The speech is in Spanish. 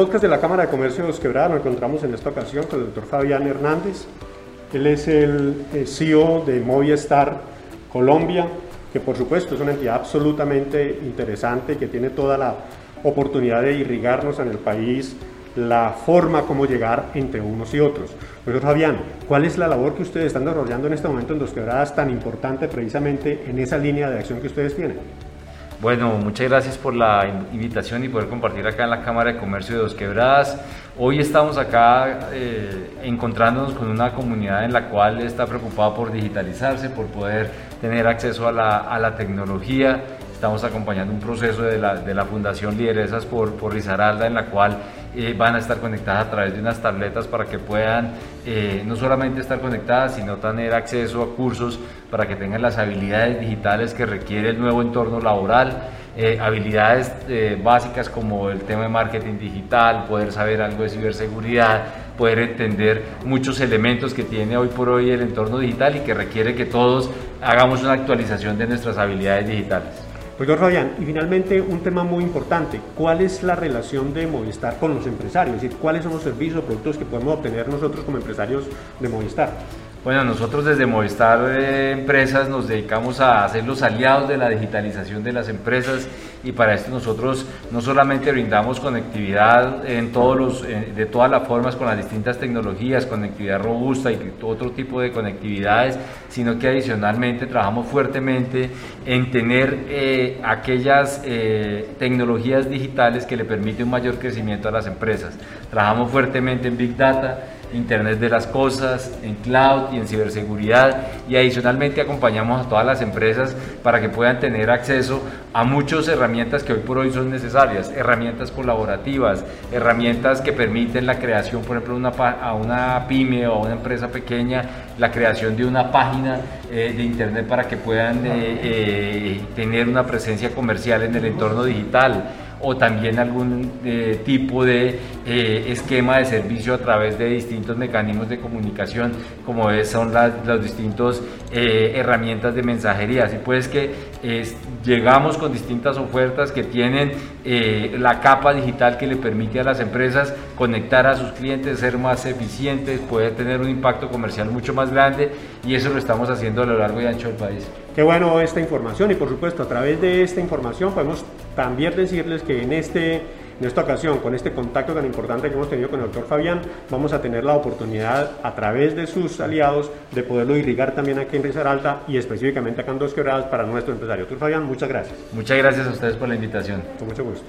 podcast de la Cámara de Comercio de Los Quebradas nos encontramos en esta ocasión con el doctor Fabián Hernández. Él es el eh, CEO de Movistar Colombia, que por supuesto es una entidad absolutamente interesante que tiene toda la oportunidad de irrigarnos en el país la forma como llegar entre unos y otros. Doctor Fabián, ¿cuál es la labor que ustedes están desarrollando en este momento en Dos Quebradas tan importante precisamente en esa línea de acción que ustedes tienen? Bueno, muchas gracias por la invitación y poder compartir acá en la Cámara de Comercio de Dos Quebradas. Hoy estamos acá eh, encontrándonos con una comunidad en la cual está preocupada por digitalizarse, por poder tener acceso a la, a tecnología. Estamos acompañando un proceso de la, Fundación Lideresas por, por Risaralda en la cual eh, van a estar conectadas a través de unas tabletas para que puedan eh, no solamente estar conectadas, sino tener acceso a cursos para que tengan las habilidades digitales que requiere el nuevo entorno laboral, eh, habilidades básicas como el tema de marketing digital, poder saber algo de ciberseguridad, poder entender muchos elementos que tiene hoy por hoy el entorno digital y que requiere que todos hagamos una actualización de nuestras habilidades digitales. Doctor Fabián, y finalmente un tema muy importante, ¿cuál es la relación de Movistar con los empresarios? Es decir, ¿cuáles son los servicios o productos que podemos obtener nosotros como empresarios de Movistar? Bueno, nosotros desde Movistar eh, Empresas nos dedicamos a ser los aliados de la digitalización de las empresas y para esto nosotros no solamente brindamos conectividad en todos los, de todas las formas con las distintas tecnologías, conectividad robusta y otro tipo de conectividades, sino que adicionalmente trabajamos fuertemente en tener eh, aquellas eh, tecnologías digitales que le permiten un mayor crecimiento a las empresas. Trabajamos fuertemente en Big Data Internet de las Cosas, en cloud y en ciberseguridad y adicionalmente acompañamos a todas las empresas para que puedan tener acceso a muchas herramientas que hoy por hoy son necesarias, herramientas colaborativas, herramientas que permiten la creación, por ejemplo, a una pyme o a una empresa pequeña, la creación de una página eh, de Internet para que puedan eh, eh, tener una presencia comercial en el entorno digital o también algún eh, tipo de eh, esquema de servicio a través de distintos mecanismos de comunicación, como son las los distintos eh, herramientas de mensajería. Así pues que llegamos con distintas ofertas que tienen la capa digital que le permite a las empresas conectar a sus clientes, ser más eficientes, poder tener un impacto comercial mucho más grande y eso lo estamos haciendo a lo largo y ancho del país. Qué bueno esta información y por supuesto a través de esta información podemos también decirles que en, este, en esta ocasión, con este contacto tan importante que hemos tenido con el doctor Fabián, vamos a tener la oportunidad a través de sus aliados de poderlo irrigar también aquí en Risaralda y específicamente acá en Dos Quebradas para nuestro empresario. Doctor Fabián, muchas gracias. Muchas gracias a ustedes por la invitación. Con mucho gusto.